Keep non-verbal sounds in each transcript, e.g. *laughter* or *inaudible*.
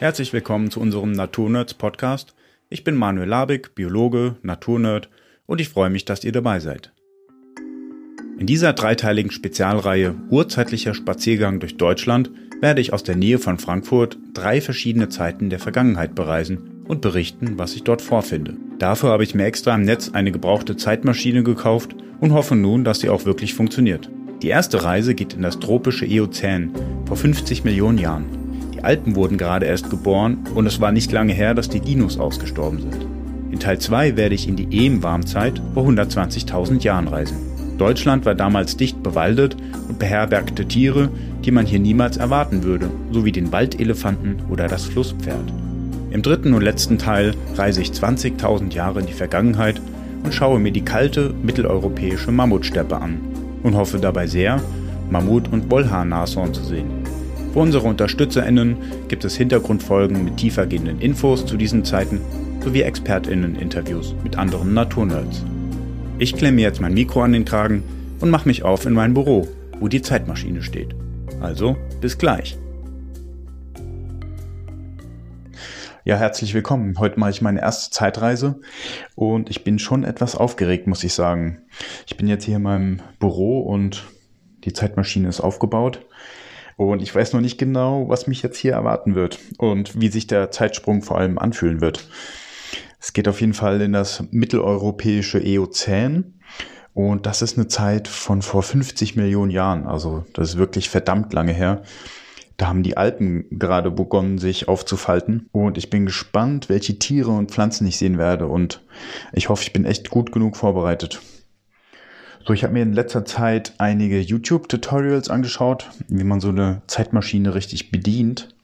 Herzlich willkommen zu unserem Naturnerds Podcast. Ich bin Manuel Labig, Biologe, Naturnerd und ich freue mich, dass ihr dabei seid. In dieser dreiteiligen Spezialreihe Urzeitlicher Spaziergang durch Deutschland werde ich aus der Nähe von Frankfurt drei verschiedene Zeiten der Vergangenheit bereisen und berichten, was ich dort vorfinde. Dafür habe ich mir extra im Netz eine gebrauchte Zeitmaschine gekauft und hoffe nun, dass sie auch wirklich funktioniert. Die erste Reise geht in das tropische Eozän vor 50 Millionen Jahren. Die Alpen wurden gerade erst geboren und es war nicht lange her, dass die Dinos ausgestorben sind. In Teil 2 werde ich in die Eem-Warmzeit vor 120.000 Jahren reisen. Deutschland war damals dicht bewaldet und beherbergte Tiere, die man hier niemals erwarten würde, sowie den Waldelefanten oder das Flusspferd. Im dritten und letzten Teil reise ich 20.000 Jahre in die Vergangenheit und schaue mir die kalte mitteleuropäische Mammutsteppe an und hoffe dabei sehr, Mammut- und Wollhaar-Nashorn zu sehen. Für unsere UnterstützerInnen gibt es Hintergrundfolgen mit tiefergehenden Infos zu diesen Zeiten sowie ExpertInnen-Interviews mit anderen Naturnerds. Ich klemme jetzt mein Mikro an den Kragen und mache mich auf in mein Büro, wo die Zeitmaschine steht. Also, bis gleich. Ja, herzlich willkommen. Heute mache ich meine erste Zeitreise und ich bin schon etwas aufgeregt, muss ich sagen. Ich bin jetzt hier in meinem Büro und die Zeitmaschine ist aufgebaut und ich weiß noch nicht genau, was mich jetzt hier erwarten wird und wie sich der Zeitsprung vor allem anfühlen wird. Es geht auf jeden Fall in das mitteleuropäische Eozän und das ist eine Zeit von vor 50 Millionen Jahren. Also das ist wirklich verdammt lange her. Da haben die Alpen gerade begonnen, sich aufzufalten. Und ich bin gespannt, welche Tiere und Pflanzen ich sehen werde. Und ich hoffe, ich bin echt gut genug vorbereitet. So, ich habe mir in letzter Zeit einige YouTube-Tutorials angeschaut, wie man so eine Zeitmaschine richtig bedient.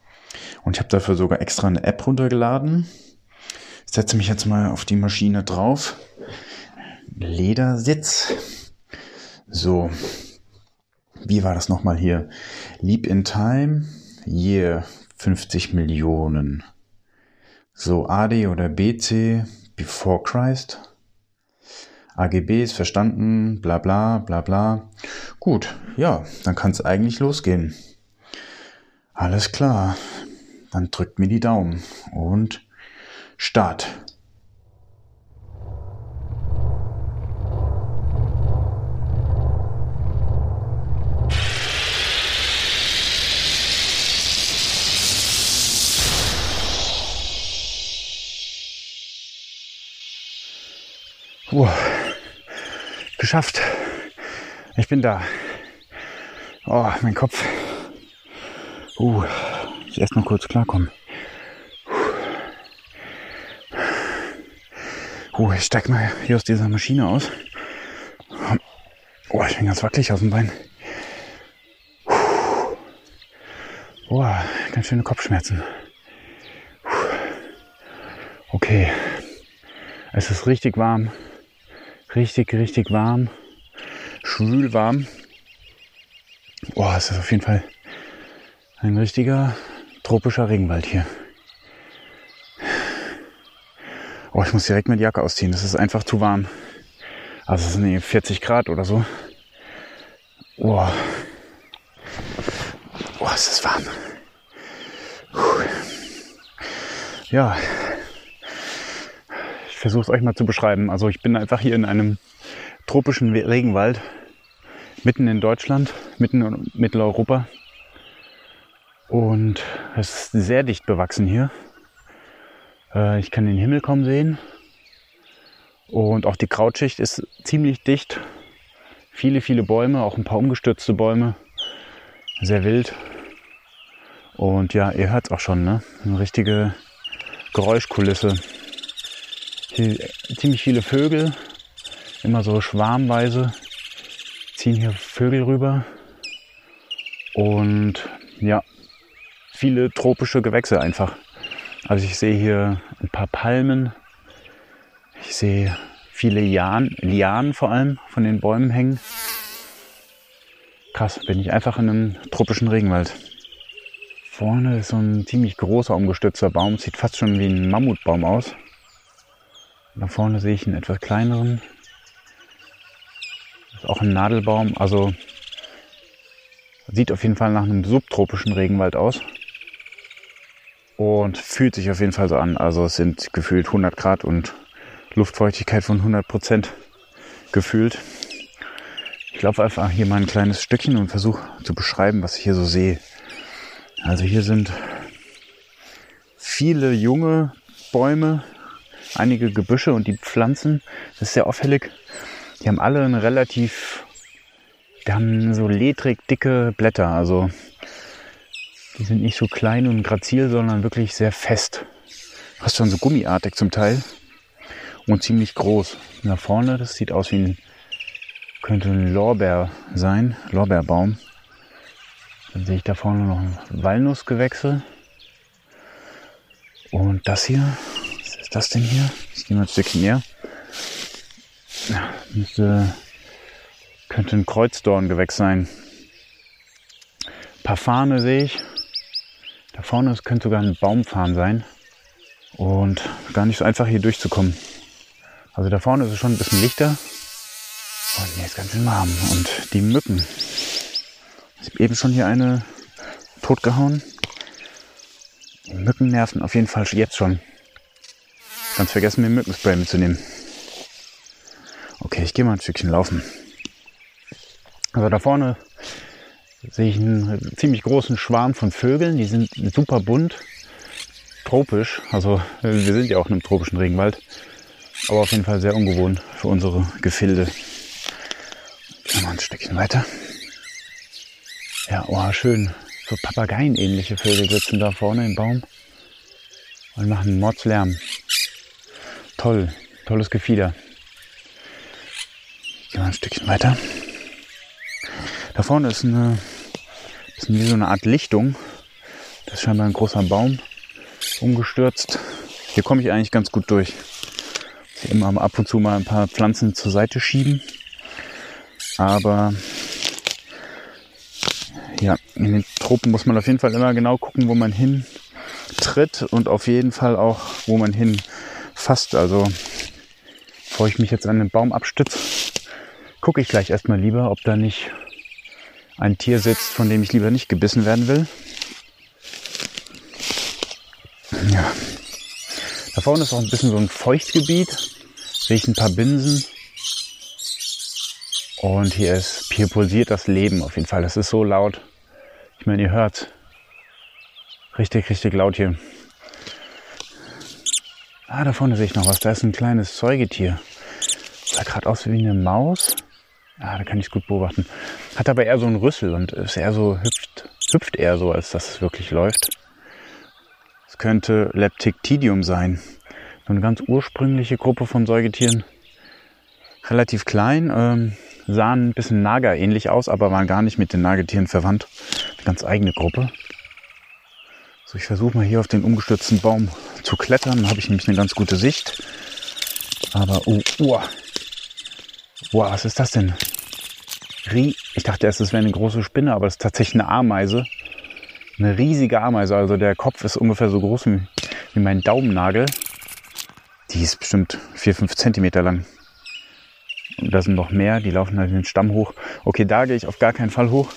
Und ich habe dafür sogar extra eine App runtergeladen. Ich setze mich jetzt mal auf die Maschine drauf. Ledersitz. So, wie war das nochmal hier? Leap in Time, Year 50 Millionen. So, AD oder BC, Before Christ. AGB ist verstanden, bla bla bla bla. Gut, ja, dann kann es eigentlich losgehen. Alles klar. Dann drückt mir die Daumen und Start. Uh, geschafft. Ich bin da. Oh, mein Kopf. Uh, ich erst mal kurz klarkommen. Uh, ich steig mal hier aus dieser Maschine aus. Oh, ich bin ganz wackelig aus dem Bein. Oh, ganz schöne Kopfschmerzen. Okay. Es ist richtig warm richtig, richtig warm, schwül warm. Boah, es ist auf jeden Fall ein richtiger tropischer Regenwald hier. Oh, ich muss direkt mit Jacke ausziehen. Das ist einfach zu warm. Also es sind 40 Grad oder so. Boah. Boah, es ist warm. Puh. Ja, versuche es euch mal zu beschreiben. Also ich bin einfach hier in einem tropischen Regenwald, mitten in Deutschland, mitten in Mitteleuropa. Und es ist sehr dicht bewachsen hier. Äh, ich kann den Himmel kaum sehen. Und auch die Krautschicht ist ziemlich dicht. Viele, viele Bäume, auch ein paar umgestürzte Bäume. Sehr wild. Und ja, ihr hört es auch schon, ne? Eine richtige Geräuschkulisse. Ziemlich viele Vögel, immer so schwarmweise ziehen hier Vögel rüber. Und ja, viele tropische Gewächse einfach. Also ich sehe hier ein paar Palmen. Ich sehe viele Lianen, Lianen vor allem von den Bäumen hängen. Krass, bin ich einfach in einem tropischen Regenwald. Vorne ist so ein ziemlich großer umgestützter Baum. Sieht fast schon wie ein Mammutbaum aus. Da vorne sehe ich einen etwas kleineren. Ist auch ein Nadelbaum. Also sieht auf jeden Fall nach einem subtropischen Regenwald aus. und fühlt sich auf jeden Fall so an. Also es sind gefühlt 100 Grad und Luftfeuchtigkeit von 100 Prozent gefühlt. Ich laufe einfach hier mal ein kleines Stückchen und versuche zu beschreiben, was ich hier so sehe. Also hier sind viele junge Bäume, einige Gebüsche und die Pflanzen, das ist sehr auffällig. Die haben alle eine relativ, die haben so ledrig dicke Blätter. Also die sind nicht so klein und grazil, sondern wirklich sehr fest. Fast schon so gummiartig zum Teil. Und ziemlich groß. Da vorne, das sieht aus wie ein, könnte ein Lorbeer sein, Lorbeerbaum. Dann sehe ich da vorne noch ein Walnussgewächse. Und das hier, ist das denn hier? Ich gehe mal ein Stückchen näher. Ja, müsste, könnte ein Kreuzdorngewächs sein. Ein paar Fahne sehe ich. Da vorne es könnte sogar ein Baumfarn sein. Und gar nicht so einfach hier durchzukommen. Also da vorne ist es schon ein bisschen lichter. Und mir ist ganz schön warm. Und die Mücken. Ich habe eben schon hier eine totgehauen. Die Mücken nerven auf jeden Fall jetzt schon. Ganz vergessen, mir Mückenspray mitzunehmen. Okay, ich gehe mal ein Stückchen laufen. Also da vorne sehe ich einen ziemlich großen Schwarm von Vögeln. Die sind super bunt, tropisch. Also wir sind ja auch in einem tropischen Regenwald. Aber auf jeden Fall sehr ungewohnt für unsere Gefilde. Gehen wir mal ein Stückchen weiter. Ja, oh, schön. So Papageien-ähnliche Vögel sitzen da vorne im Baum und machen Mordslärm. Toll, tolles Gefieder. Gehen wir ein Stückchen weiter. Da vorne ist eine, ist wie so eine Art Lichtung. Das ist scheinbar ein großer Baum umgestürzt. Hier komme ich eigentlich ganz gut durch. Hier immer ab und zu mal ein paar Pflanzen zur Seite schieben. Aber ja, in den Tropen muss man auf jeden Fall immer genau gucken, wo man hin tritt und auf jeden Fall auch, wo man hin fasst. Also, bevor ich mich jetzt an den Baum abstütze, gucke ich gleich erstmal lieber, ob da nicht ein Tier sitzt, von dem ich lieber nicht gebissen werden will. Ja. Da vorne ist auch ein bisschen so ein Feuchtgebiet. Sehe ich ein paar Binsen. Und hier ist, hier pulsiert das Leben auf jeden Fall. Das ist so laut. Ich meine, ihr hört. Richtig, richtig laut hier. Ah, da vorne sehe ich noch was. Da ist ein kleines Säugetier. Sah gerade aus wie eine Maus. Ah, da kann ich es gut beobachten. Hat aber eher so einen Rüssel und ist eher so hüpft, hüpft eher so, als dass es wirklich läuft. Es könnte Leptictidium sein. So eine ganz ursprüngliche Gruppe von Säugetieren. Relativ klein, ähm, sahen ein bisschen Nager-ähnlich aus, aber waren gar nicht mit den Nagetieren verwandt. Eine ganz eigene Gruppe. So, ich versuche mal hier auf den umgestürzten Baum zu klettern. Da habe ich nämlich eine ganz gute Sicht. Aber, oh, oh. Boah, was ist das denn? Ich dachte erst, es wäre eine große Spinne, aber es ist tatsächlich eine Ameise. Eine riesige Ameise. Also der Kopf ist ungefähr so groß wie, wie mein Daumennagel. Die ist bestimmt 4, 5 Zentimeter lang. Und da sind noch mehr, die laufen halt den Stamm hoch. Okay, da gehe ich auf gar keinen Fall hoch.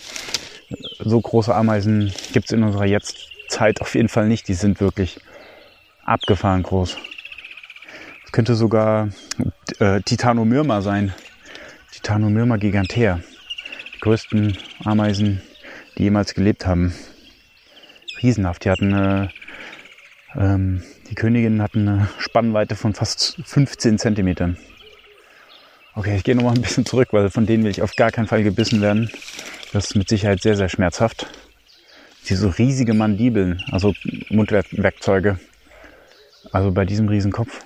So große Ameisen gibt es in unserer Jetztzeit auf jeden Fall nicht. Die sind wirklich abgefahren groß. Es könnte sogar äh, Titanomyrma sein. Titanomyrma gigantea. Die größten Ameisen, die jemals gelebt haben. Riesenhaft. Die hatten äh, ähm, die Königin hat eine Spannweite von fast 15 Zentimetern. Okay, ich gehe nochmal ein bisschen zurück, weil von denen will ich auf gar keinen Fall gebissen werden. Das ist mit Sicherheit sehr, sehr schmerzhaft. Diese riesige Mandibeln, also Mundwerkzeuge. Also bei diesem Riesenkopf.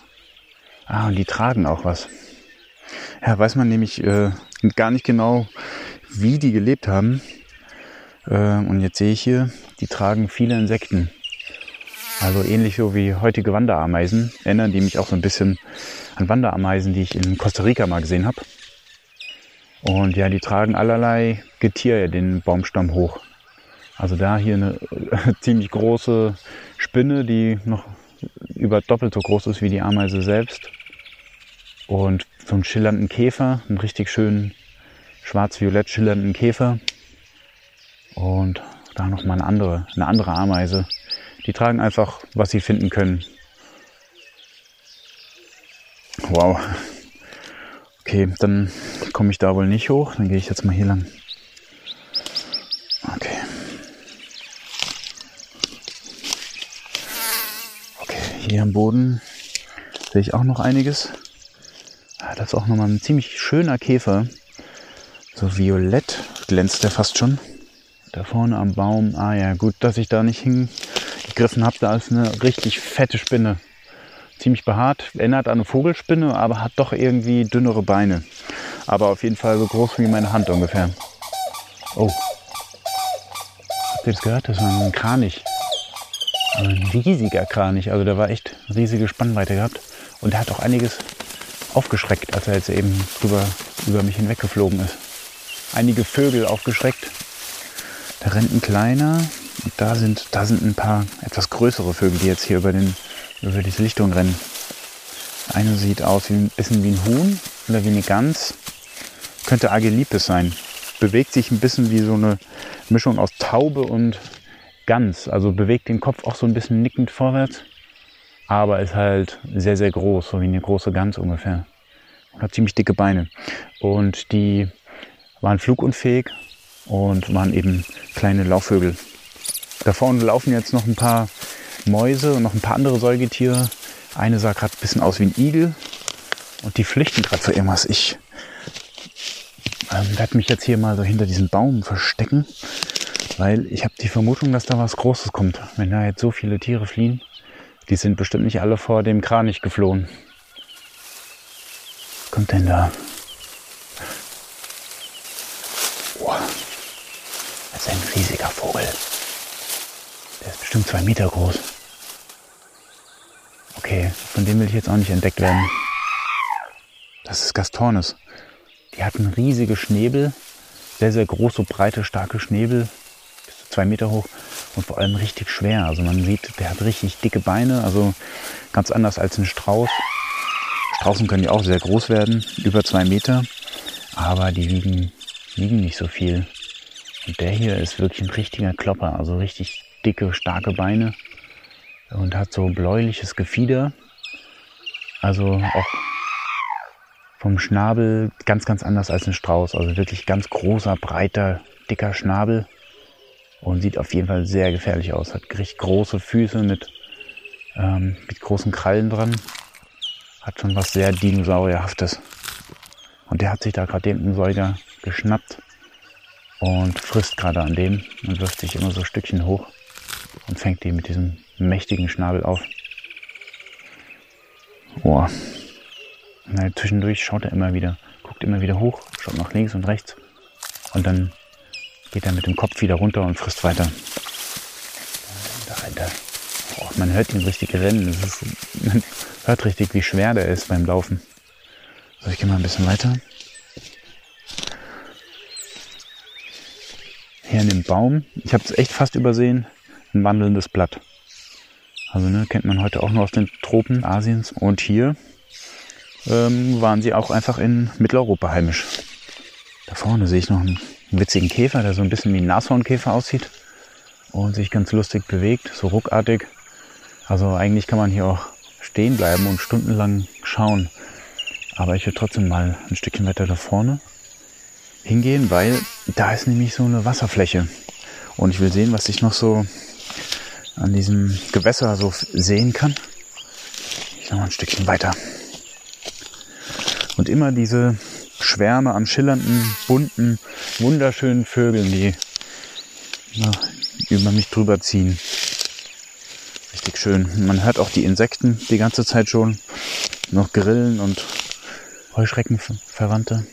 Ah, und die tragen auch was. Ja, weiß man nämlich äh, gar nicht genau, wie die gelebt haben. Äh, und jetzt sehe ich hier, die tragen viele Insekten. Also ähnlich so wie heutige Wanderameisen, erinnern die mich auch so ein bisschen an Wanderameisen, die ich in Costa Rica mal gesehen habe. Und ja, die tragen allerlei Getier den Baumstamm hoch. Also da hier eine *laughs* ziemlich große Spinne, die noch über doppelt so groß ist wie die Ameise selbst. Und so einen schillernden Käfer, einen richtig schönen schwarz-violett schillernden Käfer. Und da noch mal eine andere, eine andere Ameise, Die tragen einfach, was sie finden können. Wow. Okay, dann komme ich da wohl nicht hoch. Dann gehe ich jetzt mal hier lang. Hier am Boden sehe ich auch noch einiges. Ah, das ist auch nochmal ein ziemlich schöner Käfer. So violett glänzt der fast schon. Da vorne am Baum. Ah ja, gut, dass ich da nicht hingegriffen habe. Da ist eine richtig fette Spinne. Ziemlich behaart. Erinnert an eine Vogelspinne, aber hat doch irgendwie dünnere Beine. Aber auf jeden Fall so groß wie meine Hand ungefähr. Oh. Habt ihr das gehört? Das war ein Kranich. Ein riesiger Kranich. Also der war echt riesige Spannweite gehabt. Und der hat auch einiges aufgeschreckt, als er jetzt eben drüber, über mich hinweggeflogen ist. Einige Vögel aufgeschreckt. Da rennt ein kleiner und da sind, da sind ein paar etwas größere Vögel, die jetzt hier über, den, über diese Lichtung rennen. Eine sieht aus wie ein bisschen wie ein Huhn oder wie eine Gans. Könnte Agelipes sein. Bewegt sich ein bisschen wie so eine Mischung aus Taube und Gans. Also bewegt den Kopf auch so ein bisschen nickend vorwärts. Aber ist halt sehr, sehr groß, so wie eine große Gans ungefähr. Und hat ziemlich dicke Beine. Und die waren flugunfähig und waren eben kleine Laufvögel. Da vorne laufen jetzt noch ein paar Mäuse und noch ein paar andere Säugetiere. Eine sah gerade ein bisschen aus wie ein Igel und die flüchten gerade vor irgendwas. Ich ähm, werde mich jetzt hier mal so hinter diesem Baum verstecken, weil ich habe die Vermutung, dass da was Großes kommt. Wenn da jetzt so viele Tiere fliehen, die sind bestimmt nicht alle vor dem Kranich geflohen. Was kommt denn da? Das ist ein riesiger Vogel. Der ist bestimmt zwei Meter groß. Okay, von dem will ich jetzt auch nicht entdeckt werden. Das ist Gastornis. Die hatten riesige Schnäbel, sehr, sehr große, breite, starke Schnäbel, zwei Meter hoch und vor allem richtig schwer. Also man sieht, der hat richtig dicke Beine, also ganz anders als ein Strauß. Straußen können ja auch sehr groß werden, über zwei Meter, aber die wiegen, wiegen nicht so viel. Und der hier ist wirklich ein richtiger Klopper, also richtig dicke, starke Beine und hat so bläuliches Gefieder. Also auch vom Schnabel ganz, ganz anders als ein Strauß. Also wirklich ganz großer, breiter, dicker Schnabel und sieht auf jeden Fall sehr gefährlich aus. Hat richtig große Füße mit, ähm, mit großen Krallen dran. Hat schon was sehr Dinosaurierhaftes. Und der hat sich da gerade den Säuger geschnappt und frisst gerade an dem und wirft sich immer so Stückchen hoch und fängt die mit diesem mächtigen Schnabel auf. Boah. Na, zwischendurch schaut er immer wieder, guckt immer wieder hoch, schaut nach links und rechts und dann geht er mit dem Kopf wieder runter und frisst weiter. Da er. Boah, man hört ihn richtig rennen. Ist, man hört richtig, wie schwer der ist beim Laufen. So, ich gehe mal ein bisschen weiter. hier in dem Baum, ich habe es echt fast übersehen, ein wandelndes Blatt. Also ne, kennt man heute auch nur aus den Tropen Asiens. Und hier ähm, waren sie auch einfach in Mitteleuropa heimisch. Da vorne sehe ich noch einen, einen witzigen Käfer, der so ein bisschen wie ein Nashornkäfer aussieht und sich ganz lustig bewegt, so ruckartig. Also eigentlich kann man hier auch stehen bleiben und stundenlang schauen. Aber ich will trotzdem mal ein Stückchen weiter da vorne hingehen, weil da ist nämlich so eine Wasserfläche. Und ich will sehen, was ich noch so an diesem Gewässer so sehen kann. Ich noch mal ein Stückchen weiter. Und immer diese Schwärme an schillernden, bunten, wunderschönen Vögeln, die ja, über mich drüber ziehen. Richtig schön. Man hört auch die Insekten die ganze Zeit schon. Noch Grillen und Heuschreckenverwandte.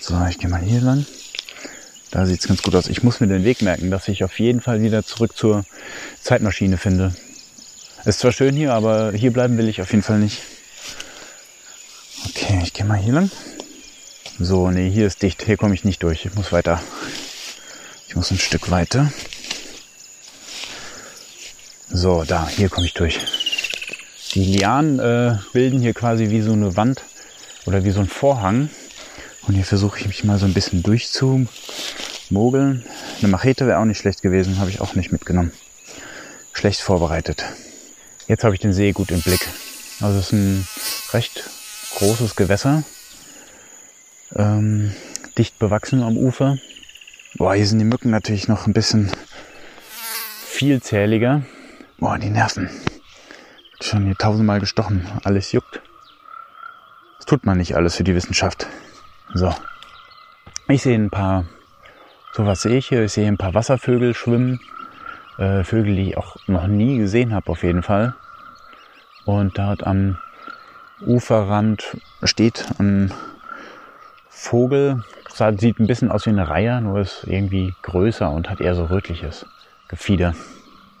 So, ich gehe mal hier lang. Da sieht es ganz gut aus. Ich muss mir den Weg merken, dass ich auf jeden Fall wieder zurück zur Zeitmaschine finde. Ist zwar schön hier, aber hier bleiben will ich auf jeden Fall nicht. Okay, ich gehe mal hier lang. So, nee, hier ist dicht. Hier komme ich nicht durch. Ich muss weiter. Ich muss ein Stück weiter. So, da, hier komme ich durch. Die Lianen äh, bilden hier quasi wie so eine Wand oder wie so ein Vorhang und hier versuche ich mich mal so ein bisschen durchzumogeln. Eine Machete wäre auch nicht schlecht gewesen, habe ich auch nicht mitgenommen. schlecht vorbereitet. Jetzt habe ich den See gut im Blick. Also es ist ein recht großes Gewässer, ähm, dicht bewachsen am Ufer. Boah, hier sind die Mücken natürlich noch ein bisschen vielzähliger. Boah, die Nerven. Schon hier tausendmal gestochen. Alles juckt. Das tut man nicht alles für die Wissenschaft. So. Ich sehe ein paar, so was sehe ich hier. Ich sehe ein paar Wasservögel schwimmen. Äh, Vögel, die ich auch noch nie gesehen habe, auf jeden Fall. Und dort am Uferrand steht ein Vogel. Sieht ein bisschen aus wie eine Reihe, nur ist irgendwie größer und hat eher so rötliches Gefieder.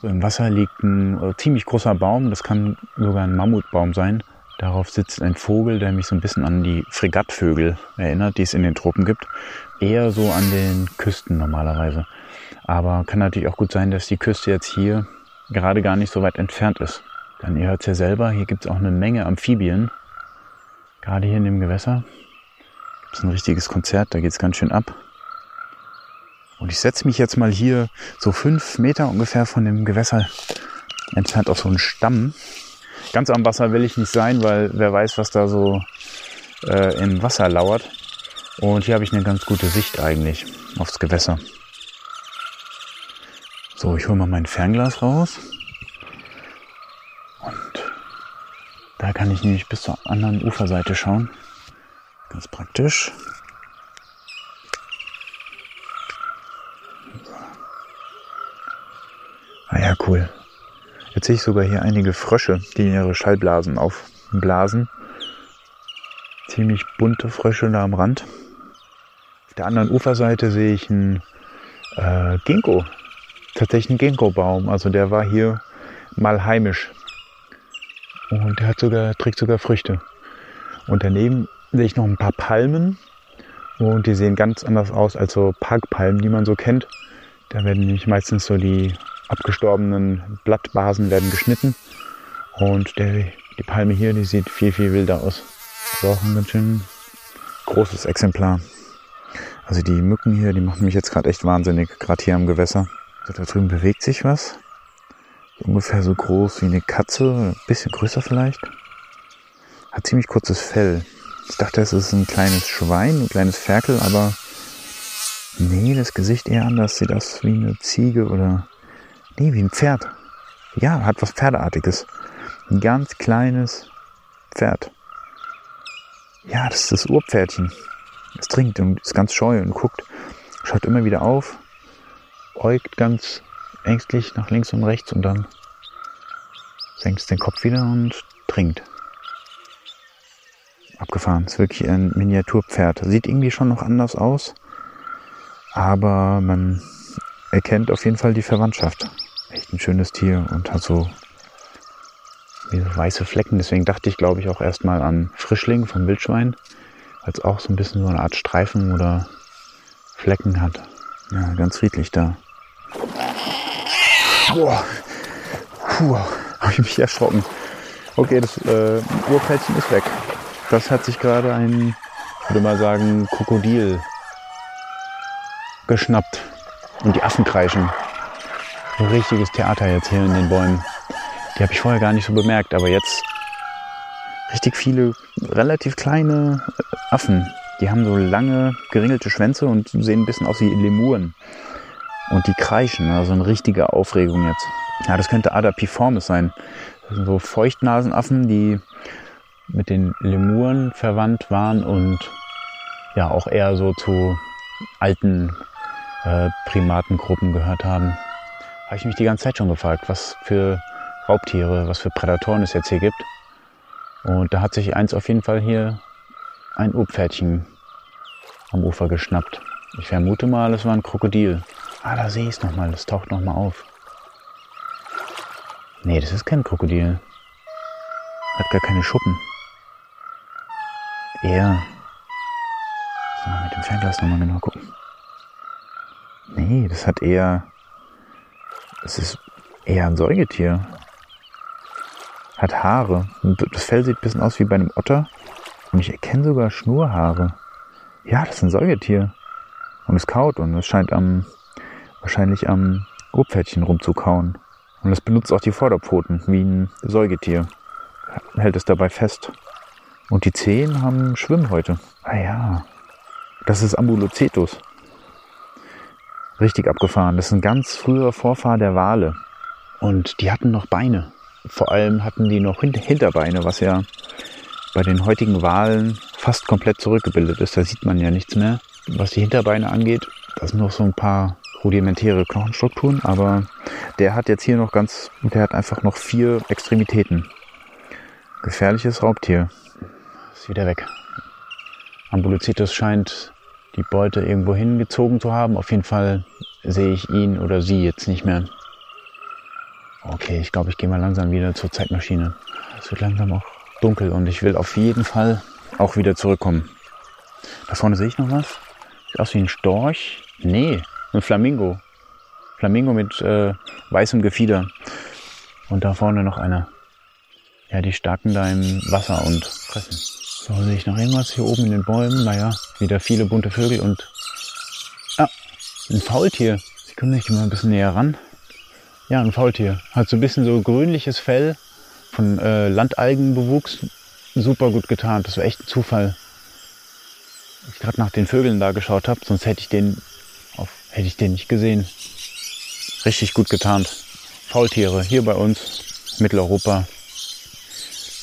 So Im Wasser liegt ein äh, ziemlich großer Baum, das kann sogar ein Mammutbaum sein. Darauf sitzt ein Vogel, der mich so ein bisschen an die Fregattvögel erinnert, die es in den Tropen gibt. Eher so an den Küsten normalerweise. Aber kann natürlich auch gut sein, dass die Küste jetzt hier gerade gar nicht so weit entfernt ist. Denn ihr hört es ja selber, hier gibt es auch eine Menge Amphibien. Gerade hier in dem Gewässer gibt es ein richtiges Konzert, da geht es ganz schön ab. Und ich setze mich jetzt mal hier so fünf Meter ungefähr von dem Gewässer entfernt auf so einen Stamm. Ganz am Wasser will ich nicht sein, weil wer weiß, was da so äh, im Wasser lauert. Und hier habe ich eine ganz gute Sicht eigentlich aufs Gewässer. So, ich hole mal mein Fernglas raus. Und da kann ich nämlich bis zur anderen Uferseite schauen. Ganz praktisch. Ah ja, cool. Jetzt sehe ich sogar hier einige Frösche, die ihre Schallblasen aufblasen. Ziemlich bunte Frösche da am Rand. Auf der anderen Uferseite sehe ich einen äh, Ginkgo. Tatsächlich einen Ginkgo-Baum. Also der war hier mal heimisch. Und der hat sogar, trägt sogar Früchte. Und daneben sehe ich noch ein paar Palmen. Und die sehen ganz anders aus als so Parkpalmen, die man so kennt. Da werden nämlich meistens so die abgestorbenen Blattbasen werden geschnitten. Und der, die Palme hier, die sieht viel, viel wilder aus. Das ist auch ein ganz schön großes Exemplar. Also die Mücken hier, die machen mich jetzt gerade echt wahnsinnig, gerade hier am Gewässer. Also da drüben bewegt sich was. Ungefähr so groß wie eine Katze, ein bisschen größer vielleicht. Hat ziemlich kurzes Fell. Ich dachte, es ist ein kleines Schwein, ein kleines Ferkel, aber nee, das Gesicht eher anders. Sieht aus wie eine Ziege oder Nee, wie ein Pferd. Ja, hat was Pferdeartiges. Ein ganz kleines Pferd. Ja, das ist das Urpferdchen. Es trinkt und ist ganz scheu und guckt, schaut immer wieder auf, äugt ganz ängstlich nach links und rechts und dann senkt es den Kopf wieder und trinkt. Abgefahren. Ist wirklich ein Miniaturpferd. Sieht irgendwie schon noch anders aus, aber man erkennt auf jeden Fall die Verwandtschaft. Echt ein schönes Tier und hat so weiße Flecken. Deswegen dachte ich, glaube ich, auch erstmal an Frischling vom Wildschwein, weil es auch so ein bisschen so eine Art Streifen oder Flecken hat. Ja, ganz friedlich da. Boah, Puh, habe ich mich erschrocken. Okay, das äh, Urpelzchen ist weg. Das hat sich gerade ein, würde mal sagen, Krokodil geschnappt. Und die Affen kreischen. Ein richtiges Theater jetzt hier in den Bäumen. Die habe ich vorher gar nicht so bemerkt, aber jetzt richtig viele relativ kleine äh, Affen. Die haben so lange geringelte Schwänze und sehen ein bisschen aus wie Lemuren. Und die kreischen, also eine richtige Aufregung jetzt. Ja, das könnte Adapiformis sein. Das sind so Feuchtnasenaffen, die mit den Lemuren verwandt waren und ja auch eher so zu alten äh, Primatengruppen gehört haben. Habe ich mich die ganze Zeit schon gefragt, was für Raubtiere, was für Prädatoren es jetzt hier gibt. Und da hat sich eins auf jeden Fall hier ein Urpferdchen am Ufer geschnappt. Ich vermute mal, es war ein Krokodil. Ah, da sehe ich es nochmal, das taucht nochmal auf. Nee, das ist kein Krokodil. Hat gar keine Schuppen. Er. So, mit dem Fernglas nochmal genau gucken. Nee, das hat eher. Das ist eher ein Säugetier. Hat Haare. Das Fell sieht ein bisschen aus wie bei einem Otter. Und ich erkenne sogar Schnurhaare. Ja, das ist ein Säugetier. Und es kaut und es scheint am, wahrscheinlich am Urpferdchen rumzukauen. Und es benutzt auch die Vorderpfoten wie ein Säugetier. Hält es dabei fest. Und die Zehen haben Schwimmhäute. Ah ja, das ist Ambulocetus. Richtig abgefahren. Das ist ein ganz früher Vorfahr der Wale. Und die hatten noch Beine. Vor allem hatten die noch Hinterbeine, was ja bei den heutigen Walen fast komplett zurückgebildet ist. Da sieht man ja nichts mehr. Was die Hinterbeine angeht, das sind noch so ein paar rudimentäre Knochenstrukturen, aber der hat jetzt hier noch ganz, der hat einfach noch vier Extremitäten. Gefährliches Raubtier. Ist wieder weg. Ambulocetus scheint die Beute irgendwo hingezogen zu haben. Auf jeden Fall sehe ich ihn oder sie jetzt nicht mehr. Okay, ich glaube, ich gehe mal langsam wieder zur Zeitmaschine. Es wird langsam auch dunkel und ich will auf jeden Fall auch wieder zurückkommen. Da vorne sehe ich noch was. Sieht aus wie ein Storch. Nee, ein Flamingo. Flamingo mit äh, weißem Gefieder. Und da vorne noch einer. Ja, die starken da im Wasser und fressen. Sehe ich noch irgendwas hier oben in den Bäumen? Naja, wieder viele bunte Vögel und... Ah, ein Faultier. Sie können nicht mal ein bisschen näher ran. Ja, ein Faultier. Hat so ein bisschen so grünliches Fell von äh, Landalgenbewuchs. Super gut getarnt. Das war echt ein Zufall. Ich gerade nach den Vögeln da geschaut habe, sonst hätte ich den auf, hätte ich den nicht gesehen. Richtig gut getarnt. Faultiere hier bei uns, Mitteleuropa.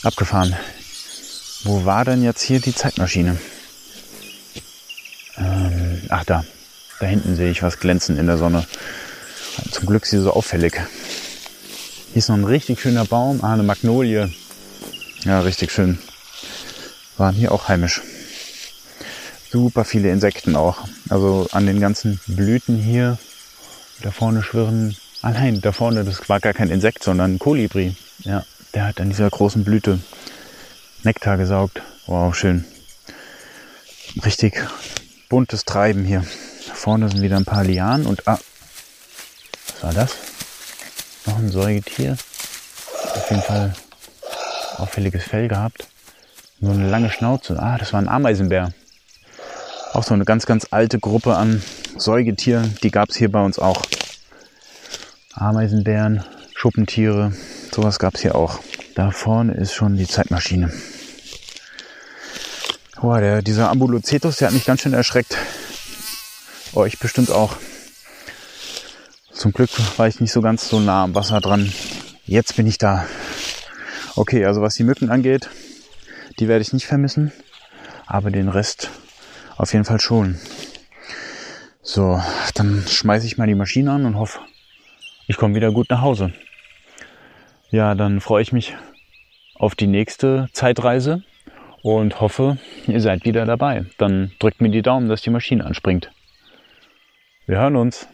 Abgefahren. Wo war denn jetzt hier die Zeitmaschine? Ähm, ach da. Da hinten sehe ich was glänzen in der Sonne. Zum Glück ist sie so auffällig. Hier ist noch ein richtig schöner Baum. Ah, eine Magnolie. Ja, richtig schön. Waren hier auch heimisch. Super viele Insekten auch. Also an den ganzen Blüten hier. Da vorne schwirren. Ah nein, da vorne, das war gar kein Insekt, sondern ein Kolibri. Ja, der hat an dieser großen Blüte Nektar gesaugt. Wow, schön. Richtig buntes Treiben hier. Vorne sind wieder ein paar Lianen und ah, was war das? Noch ein Säugetier. Auf jeden Fall auffälliges Fell gehabt. Nur eine lange Schnauze. Ah, das war ein Ameisenbär. Auch so eine ganz, ganz alte Gruppe an Säugetieren. Die gab es hier bei uns auch. Ameisenbären, Schuppentiere, sowas gab es hier auch. Da vorne ist schon die Zeitmaschine. Boah, der, dieser Ambulocetus, der hat mich ganz schön erschreckt. Euch oh, bestimmt auch. Zum Glück war ich nicht so ganz so nah am Wasser dran. Jetzt bin ich da. Okay, also was die Mücken angeht, die werde ich nicht vermissen. Aber den Rest auf jeden Fall schon. So, dann schmeiße ich mal die Maschine an und hoffe, ich komme wieder gut nach Hause. Ja, dann freue ich mich auf die nächste Zeitreise und hoffe, ihr seid wieder dabei. Dann drückt mir die Daumen, dass die Maschine anspringt. Wir hören uns.